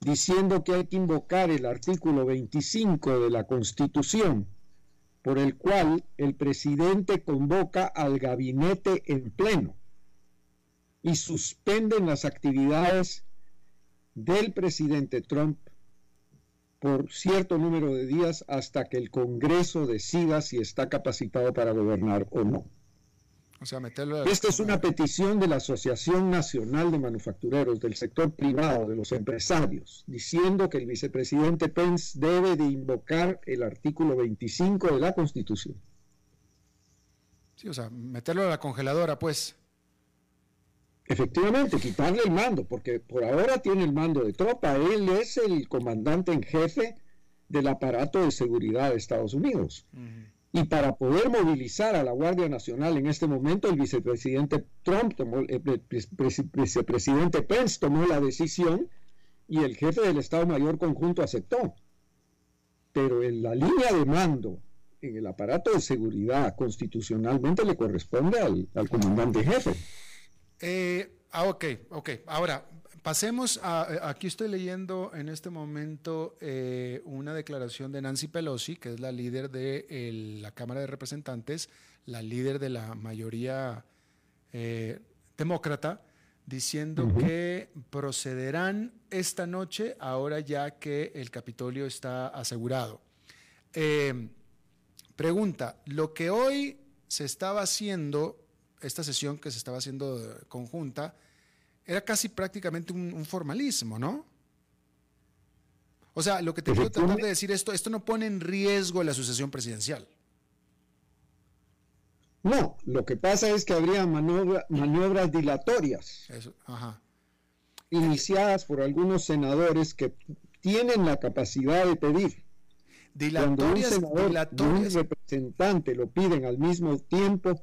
diciendo que hay que invocar el artículo 25 de la Constitución por el cual el presidente convoca al gabinete en pleno y suspenden las actividades del presidente Trump por cierto número de días hasta que el Congreso decida si está capacitado para gobernar o no. O sea, meterlo. Esta es una petición de la Asociación Nacional de Manufactureros del sector privado, de los empresarios, diciendo que el vicepresidente Pence debe de invocar el artículo 25 de la Constitución. Sí, o sea, meterlo a la congeladora, pues. Efectivamente, quitarle el mando, porque por ahora tiene el mando de tropa. Él es el comandante en jefe del aparato de seguridad de Estados Unidos. Y para poder movilizar a la Guardia Nacional en este momento, el vicepresidente Trump tomó, el vicepresidente Pence tomó la decisión y el jefe del Estado Mayor Conjunto aceptó. Pero en la línea de mando, en el aparato de seguridad, constitucionalmente le corresponde al, comandante jefe. Eh, ah, ok, ok. Ahora, Pasemos a, eh, aquí estoy leyendo en este momento eh, una declaración de Nancy Pelosi, que es la líder de la Cámara de Representantes, la líder de la mayoría eh, demócrata, diciendo que procederán esta noche, ahora ya que el Capitolio está asegurado. pregunta, lo que hoy se estaba haciendo, esta sesión que se estaba haciendo conjunta, era casi prácticamente un, formalismo, ¿no? O sea, lo que te quiero tratar de decir esto, esto no pone en riesgo la sucesión presidencial. No, lo que pasa es que habría maniobras dilatorias iniciadas por algunos senadores que tienen la capacidad de pedir. Dilatorias, Cuando un senador un representante lo piden al mismo tiempo,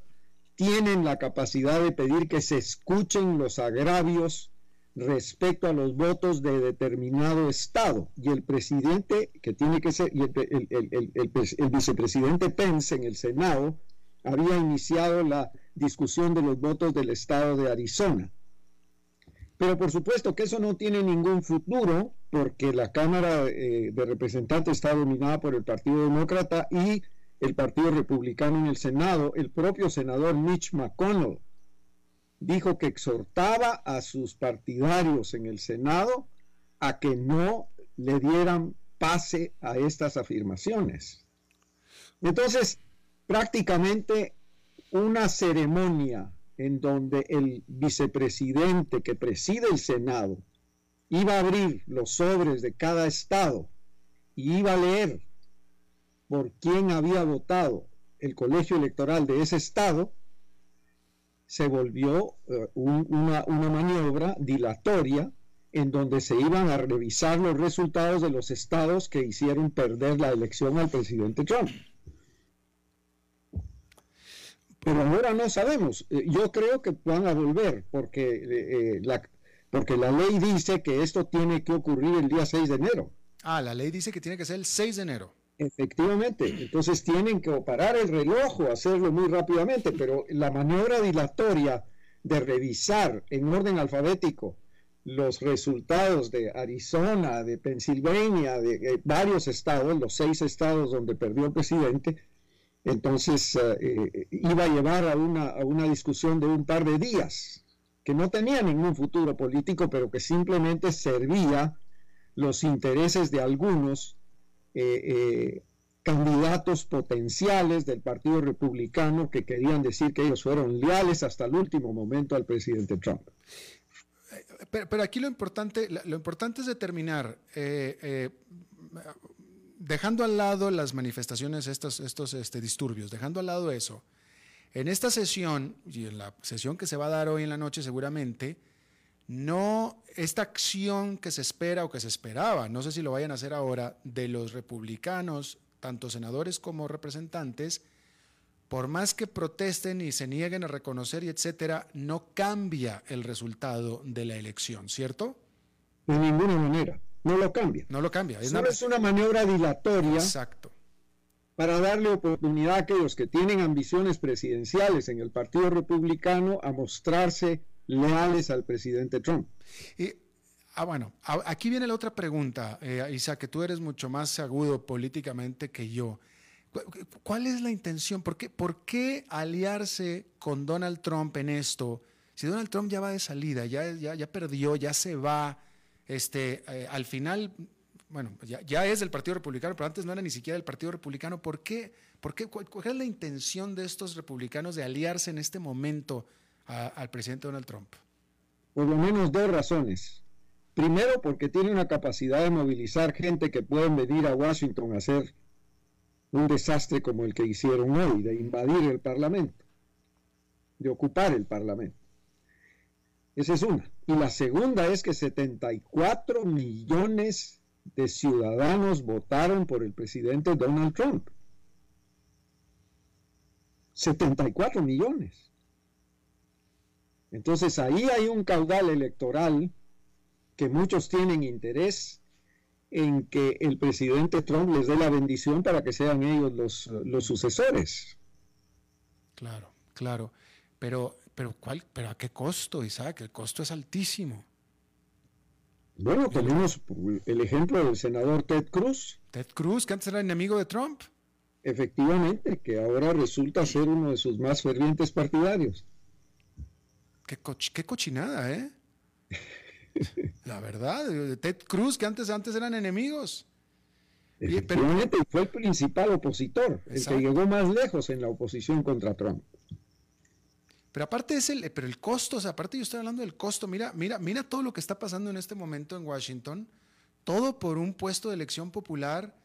tienen la capacidad de pedir que se escuchen los agravios respecto a los votos de determinado Estado. Y el presidente, que tiene que ser, el, vicepresidente Pence en el Senado, había iniciado la discusión de los votos del Estado de Arizona. Pero por supuesto que eso no tiene ningún futuro porque la Cámara eh, de Representantes está dominada por el Partido Demócrata y el Partido Republicano en el Senado, el propio senador Mitch McConnell dijo que exhortaba a sus partidarios en el Senado a que no le dieran pase a estas afirmaciones. Entonces, prácticamente una ceremonia en donde el vicepresidente que preside el Senado iba a abrir los sobres de cada estado y iba a leer por quién había votado el colegio electoral de ese estado, se volvió eh, una, maniobra dilatoria en donde se iban a revisar los resultados de los estados que hicieron perder la elección al presidente Trump. Pero ahora no sabemos. Eh, yo creo que van a volver porque, eh, la, porque la ley dice que esto tiene que ocurrir el día 6 de enero. Ah, la ley dice que tiene que ser el 6 de enero. Efectivamente, entonces tienen que parar el reloj o hacerlo muy rápidamente, pero la maniobra dilatoria de revisar en orden alfabético los resultados de Arizona, de Pensilvania, de, varios estados, los seis estados donde perdió el presidente, entonces eh, eh, iba a llevar a una, a una discusión de un par de días, que no tenía ningún futuro político, pero que simplemente servía los intereses de algunos eh, eh, candidatos potenciales del Partido Republicano que querían decir que ellos fueron leales hasta el último momento al presidente Trump. Pero, aquí lo importante, lo importante es determinar, eh, dejando al lado las manifestaciones, estos, estos este, disturbios, dejando al lado eso, en esta sesión, y en la sesión que se va a dar hoy en la noche seguramente, no esta acción que se espera o que se esperaba, no sé si lo vayan a hacer ahora, de los republicanos, tanto senadores como representantes, por más que protesten y se nieguen a reconocer y etcétera, no cambia el resultado de la elección, ¿cierto? De ninguna manera, no lo cambia. No lo cambia. Es, es una maniobra dilatoria. Exacto. Para darle oportunidad a aquellos que tienen ambiciones presidenciales en el Partido Republicano a mostrarse leales al presidente Trump. Y, ah, bueno, aquí viene la otra pregunta, eh, Isa, que tú eres mucho más agudo políticamente que yo. ¿Cuál es la intención? ¿Por qué, ¿Por qué aliarse con Donald Trump en esto? Si Donald Trump ya va de salida, ya, ya, ya perdió, ya se va, este, eh, al final bueno, ya, es del Partido Republicano, pero antes no era ni siquiera del Partido Republicano. ¿Por qué? ¿Por qué? ¿Cuál, es la intención de estos republicanos de aliarse en este momento al presidente Donald Trump? Por lo menos dos razones. Primero, porque tiene una capacidad de movilizar gente que pueden venir a Washington a hacer un desastre como el que hicieron hoy, de invadir el Parlamento, de ocupar el Parlamento. Esa es una. Y la segunda es que 74 millones de ciudadanos votaron por el presidente Donald Trump. 74 millones. Entonces ahí hay un caudal electoral que muchos tienen interés en que el presidente Trump les dé la bendición para que sean ellos los, los sucesores. Claro, claro. Pero, pero, ¿cuál, pero ¿a qué costo, Isaac? El costo es altísimo. Bueno, tenemos el ejemplo del senador Ted Cruz. Ted Cruz, que antes era enemigo de Trump. Efectivamente, que ahora resulta ser uno de sus más fervientes partidarios. Qué, qué cochinada, ¿eh? La verdad, Ted Cruz, que antes, antes eran enemigos. Efectivamente, fue el principal opositor, el que llegó más lejos en la oposición contra Trump. Pero aparte es el, pero el costo, o sea, aparte yo estoy hablando del costo, mira, mira, mira todo lo que está pasando en este momento en Washington, todo por un puesto de elección popular,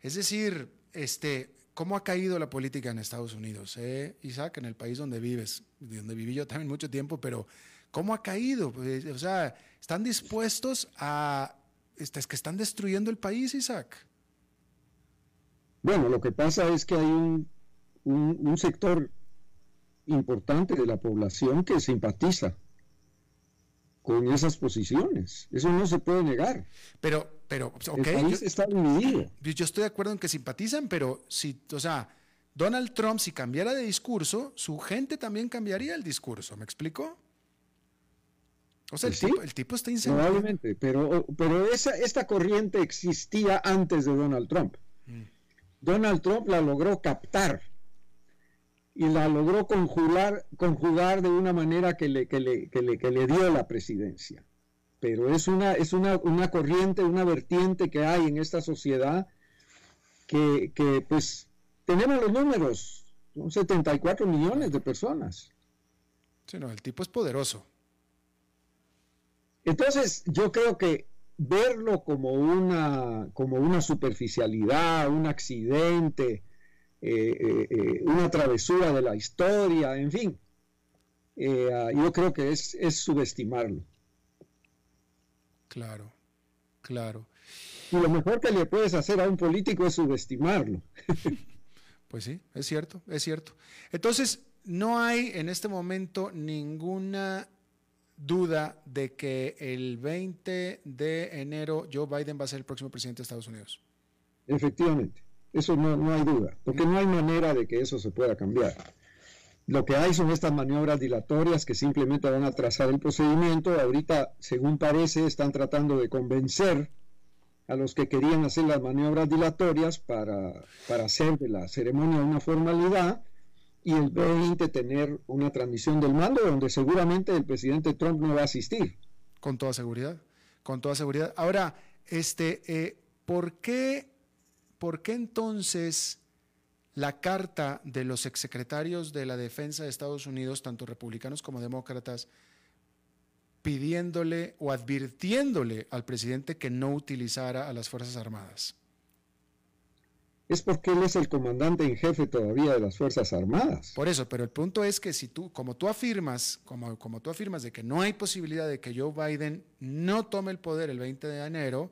es decir, este, cómo ha caído la política en Estados Unidos, eh? Isaac, en el país donde vives, donde viví yo también mucho tiempo, pero cómo ha caído, pues, o sea, están dispuestos a... Es que están destruyendo el país, Isaac. Bueno, lo que pasa es que hay un, un, sector importante de la población que simpatiza con esas posiciones. Eso no se puede negar. Pero, pero, ok. El país está dividido. Yo estoy de acuerdo en que simpatizan, pero si, o sea, Donald Trump, si cambiara de discurso, su gente también cambiaría el discurso. ¿Me explico? O sea, el, pues tipo, está inseguro. Probablemente, pero, pero esa, esta corriente existía antes de Donald Trump. Mm. Donald Trump la logró captar y la logró conjugar, conjugar de una manera que le, que le, que le, que le dio la presidencia. Pero es, una, es una, una, corriente, una vertiente que hay en esta sociedad que, que pues tenemos los números, son 74 millones de personas. Sí, no, el tipo es poderoso. Entonces, yo creo que verlo como una, como una superficialidad, un accidente, eh, eh, eh, una travesura de la historia, en fin, yo creo que es, es subestimarlo. Claro, claro. Y lo mejor que le puedes hacer a un político es subestimarlo. pues sí, es cierto, es cierto. Entonces, no hay en este momento ninguna duda de que el 20 de enero Joe Biden va a ser el próximo presidente de Estados Unidos. Efectivamente, eso no, hay duda, porque no hay manera de que eso se pueda cambiar. Lo que hay son estas maniobras dilatorias que simplemente van a trazar el procedimiento. Ahorita, según parece, están tratando de convencer a los que querían hacer las maniobras dilatorias para, para hacer de la ceremonia una formalidad y el 20 tener una transmisión del mando donde seguramente el presidente Trump no va a asistir. Con toda seguridad, con toda seguridad. Ahora, este, eh, ¿por, qué, ¿por qué entonces la carta de los exsecretarios de la defensa de Estados Unidos, tanto republicanos como demócratas, pidiéndole o advirtiéndole al presidente que no utilizara a las Fuerzas Armadas? es porque él es el comandante en jefe todavía de las Fuerzas Armadas. Por eso, pero el punto es que si tú, como tú afirmas, como, como tú afirmas de que no hay posibilidad de que Joe Biden no tome el poder el 20 de enero,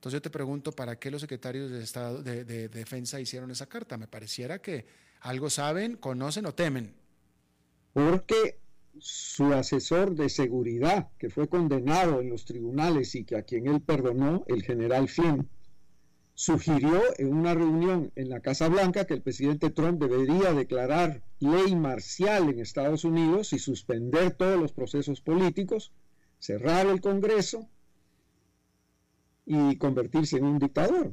entonces yo te pregunto, ¿para qué los secretarios de Estado de, de Defensa hicieron esa carta? Me pareciera que algo saben, conocen o temen. Porque su asesor de seguridad, que fue condenado en los tribunales y que a quien él perdonó, el general Flynn, sugirió en una reunión en la Casa Blanca que el presidente Trump debería declarar ley marcial en Estados Unidos y suspender todos los procesos políticos, cerrar el Congreso y convertirse en un dictador.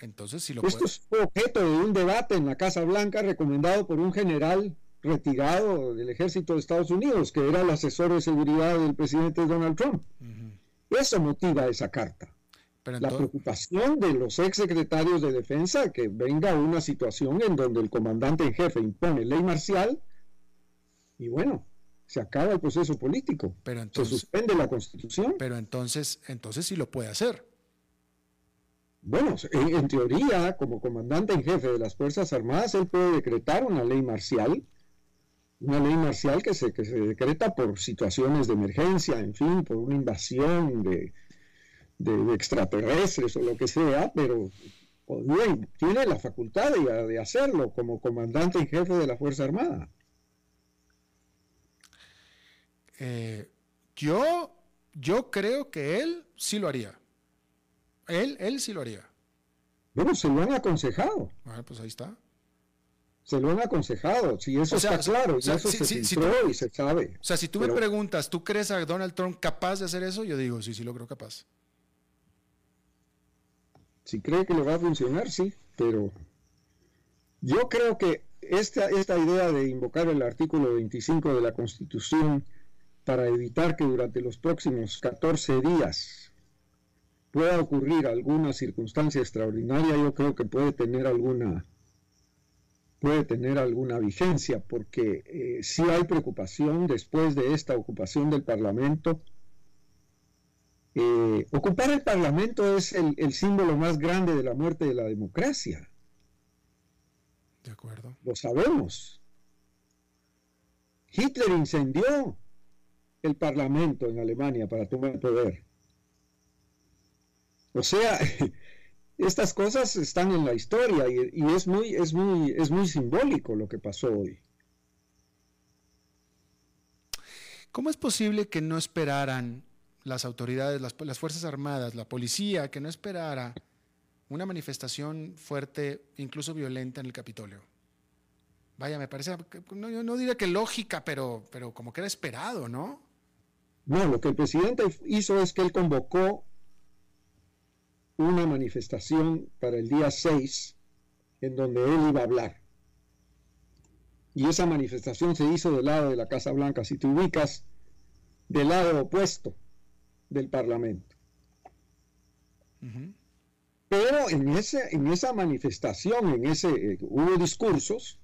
Entonces, si lo Esto es objeto de un debate en la Casa Blanca recomendado por un general retirado del ejército de Estados Unidos, que era el asesor de seguridad del presidente Donald Trump. Eso motiva esa carta. la preocupación de los exsecretarios de defensa que venga una situación en donde el comandante en jefe impone ley marcial y bueno, se acaba el proceso político. Pero entonces, se suspende la constitución. Pero entonces, entonces sí lo puede hacer. Bueno, en, teoría, como comandante en jefe de las Fuerzas Armadas, él puede decretar una ley marcial, una ley marcial que se, que se decreta por situaciones de emergencia, en fin, por una invasión de, de, extraterrestres o lo que sea, pero bien, tiene la facultad de, hacerlo como comandante en jefe de la Fuerza Armada. Eh, yo, yo creo que él sí lo haría. Él, él sí lo haría. Bueno, se lo han aconsejado. Bueno, pues ahí está. Se lo han aconsejado, si eso está claro, y eso se y se sabe. O sea, si tú me preguntas, ¿tú crees a Donald Trump capaz de hacer eso? Yo digo, sí, sí lo creo capaz. Si cree que le va a funcionar, sí, pero yo creo que esta, esta idea de invocar el artículo 25 de la Constitución para evitar que durante los próximos 14 días pueda ocurrir alguna circunstancia extraordinaria, yo creo que puede tener alguna puede tener alguna vigencia, porque eh, si hay preocupación después de esta ocupación del Parlamento eh, ocupar el Parlamento es el, símbolo más grande de la muerte de la democracia. De acuerdo. Lo sabemos. Hitler incendió el Parlamento en Alemania para tomar el poder. O sea, estas cosas están en la historia y, y, es, muy, es, muy, es muy simbólico lo que pasó hoy. ¿Cómo es posible que no esperaran las autoridades, las, Fuerzas Armadas, la policía, que no esperara una manifestación fuerte, incluso violenta en el Capitolio. Vaya, me parece, no, yo no diría que lógica, pero, pero como que era esperado, ¿no? No, lo que el presidente hizo es que él convocó una manifestación para el día 6 en donde él iba a hablar. Y esa manifestación se hizo del lado de la Casa Blanca. Si te ubicas del lado opuesto, del Parlamento. Pero en, ese, en esa manifestación, en ese, eh, hubo discursos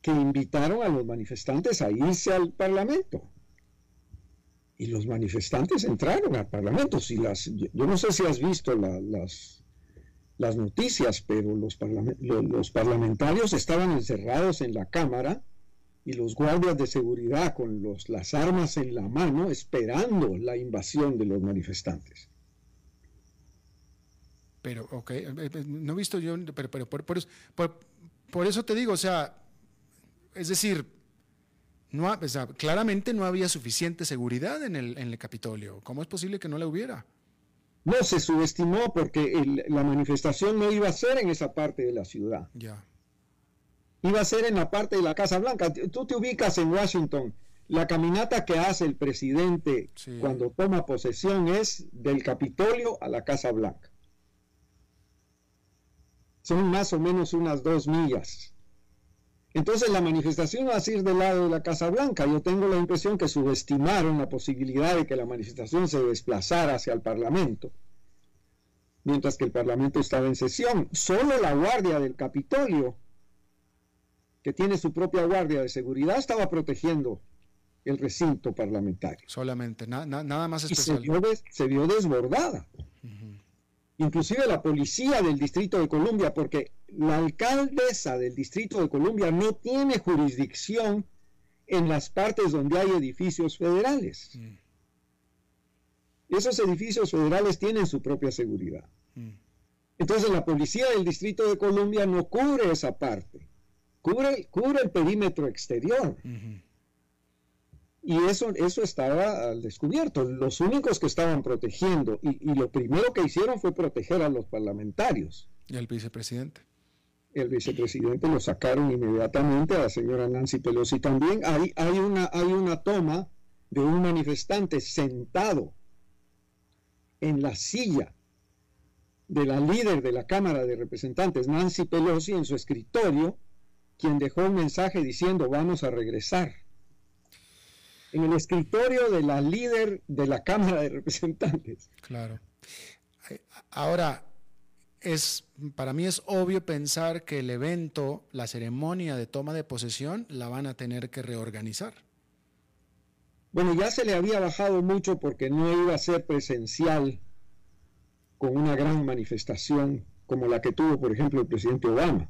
que invitaron a los manifestantes a irse al Parlamento. Y los manifestantes entraron al Parlamento. Si las, yo, no sé si has visto las, las noticias, pero los, los parlamentarios estaban encerrados en la Cámara y los guardias de seguridad con los, las armas en la mano esperando la invasión de los manifestantes. Pero, ok, eh, eh, no he visto yo, pero, pero por, por, eso te digo, o sea, es decir, no, claramente no había suficiente seguridad en el, en el Capitolio. ¿Cómo es posible que no la hubiera? No, se subestimó porque la manifestación no iba a ser en esa parte de la ciudad. Ya iba a ser en la parte de la Casa Blanca. Tú te ubicas en Washington. La caminata que hace el presidente cuando toma posesión es del Capitolio a la Casa Blanca. Son más o menos unas dos millas. Entonces la manifestación va a ser del lado de la Casa Blanca. Yo tengo la impresión que subestimaron la posibilidad de que la manifestación se desplazara hacia el Parlamento, mientras que el Parlamento estaba en sesión. Solo la guardia del Capitolio que tiene su propia guardia de seguridad, estaba protegiendo el recinto parlamentario. Solamente, nada más especial. se, vio desbordada. Inclusive la policía del Distrito de Columbia, porque la alcaldesa del Distrito de Columbia no tiene jurisdicción en las partes donde hay edificios federales. Mm. Esos edificios federales tienen su propia seguridad. Mm. Entonces la policía del Distrito de Columbia no cubre esa parte cubre, cubre el perímetro exterior. Y eso, eso estaba al descubierto. Los únicos que estaban protegiendo, y, lo primero que hicieron fue proteger a los parlamentarios. Y al vicepresidente. El vicepresidente lo sacaron inmediatamente, a la señora Nancy Pelosi también. Hay, hay, una, hay una toma de un manifestante sentado en la silla de la líder de la Cámara de Representantes, Nancy Pelosi, en su escritorio, quien dejó un mensaje diciendo vamos a regresar. En el escritorio de la líder de la Cámara de Representantes. Claro. Ahora, es, para mí es obvio pensar que el evento, la ceremonia de toma de posesión, la van a tener que reorganizar. Bueno, ya se le había bajado mucho porque no iba a ser presencial con una gran manifestación como la que tuvo, por ejemplo, el presidente Obama.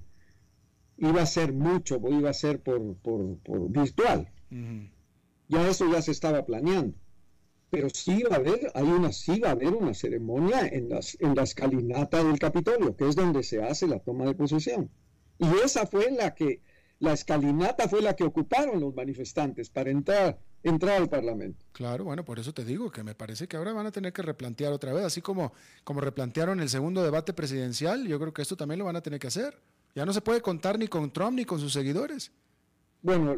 Iba a ser mucho, iba a ser por, por, virtual. Ya eso ya se estaba planeando. Pero sí va a haber, hay una, sí va a haber una ceremonia en, las, en la escalinata del Capitolio, que es donde se hace la toma de posesión. Y esa fue la que, la escalinata fue la que ocuparon los manifestantes para entrar entrar al Parlamento. Claro, bueno, por eso te digo que me parece que ahora van a tener que replantear otra vez, así como, como replantearon el segundo debate presidencial, yo creo que esto también lo van a tener que hacer. Ya no se puede contar ni con Trump ni con sus seguidores. Bueno,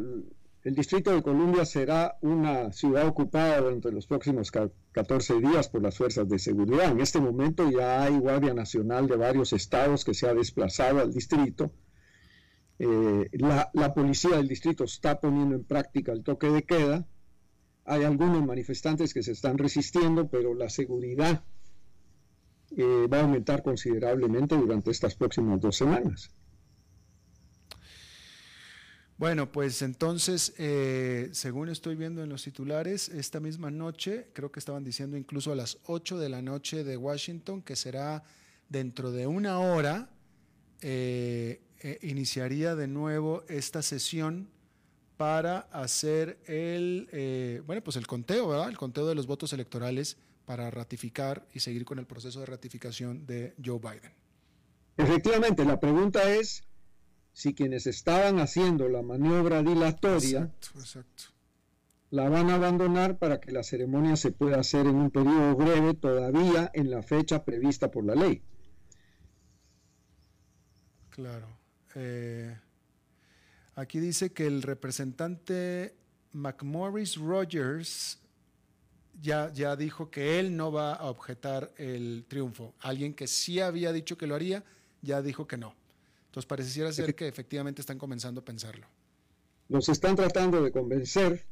el Distrito de Columbia será una ciudad ocupada durante los próximos 14 días por las fuerzas de seguridad. En este momento ya hay Guardia Nacional de varios estados que se ha desplazado al distrito. Eh, la, policía del distrito está poniendo en práctica el toque de queda hay algunos manifestantes que se están resistiendo, pero la seguridad eh, va a aumentar considerablemente durante estas próximas dos semanas. Bueno, pues entonces, eh, según estoy viendo en los titulares, esta misma noche, creo que estaban diciendo incluso a las 8 de la noche de Washington, que será dentro de una hora, eh, iniciaría de nuevo esta sesión para hacer el, eh, bueno, pues el conteo, ¿verdad? El conteo de los votos electorales para ratificar y seguir con el proceso de ratificación de Joe Biden. Efectivamente, la pregunta es si quienes estaban haciendo la maniobra dilatoria la van a abandonar para que la ceremonia se pueda hacer en un periodo breve todavía en la fecha prevista por la ley. Claro. Eh, Aquí dice que el representante McMorris Rogers ya, ya dijo que él no va a objetar el triunfo. Alguien que sí había dicho que lo haría, ya dijo que no. Entonces pareciera ser que efectivamente están comenzando a pensarlo. Los están tratando de convencer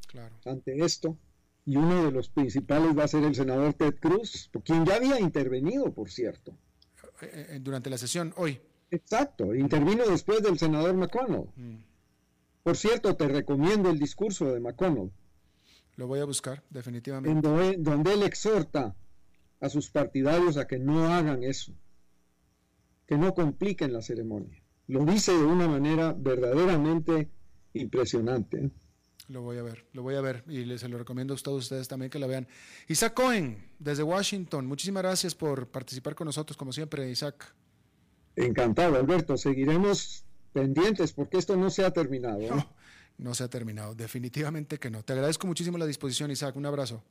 ante esto y uno de los principales va a ser el senador Ted Cruz, quien ya había intervenido, por cierto. Eh, eh, durante la sesión, hoy. Exacto, intervino después del senador McConnell. Mm. Por cierto, te recomiendo el discurso de McConnell. Lo voy a buscar, definitivamente. donde, él exhorta a sus partidarios a que no hagan eso, que no compliquen la ceremonia. Lo dice de una manera verdaderamente impresionante. Lo voy a ver, lo voy a ver y se lo recomiendo a todos ustedes también que la vean. Isaac Cohen, desde Washington, muchísimas gracias por participar con nosotros, como siempre, Isaac. Encantado, Alberto. Seguiremos pendientes porque esto no se ha terminado. ¿eh? No, se ha terminado, definitivamente que no. Te agradezco muchísimo la disposición, Isaac. Un abrazo.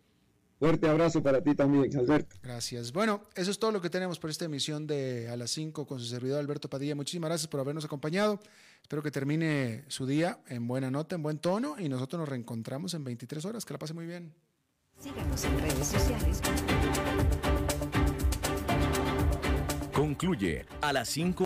Fuerte abrazo para ti también, Alberto. Gracias. Bueno, eso es todo lo que tenemos por esta emisión de A las 5 con su servidor Alberto Padilla. Muchísimas gracias por habernos acompañado. Espero que termine su día en buena nota, en buen tono y nosotros nos reencontramos en 23 horas. Que la pase muy bien. Síganos en redes sociales. Concluye A las 5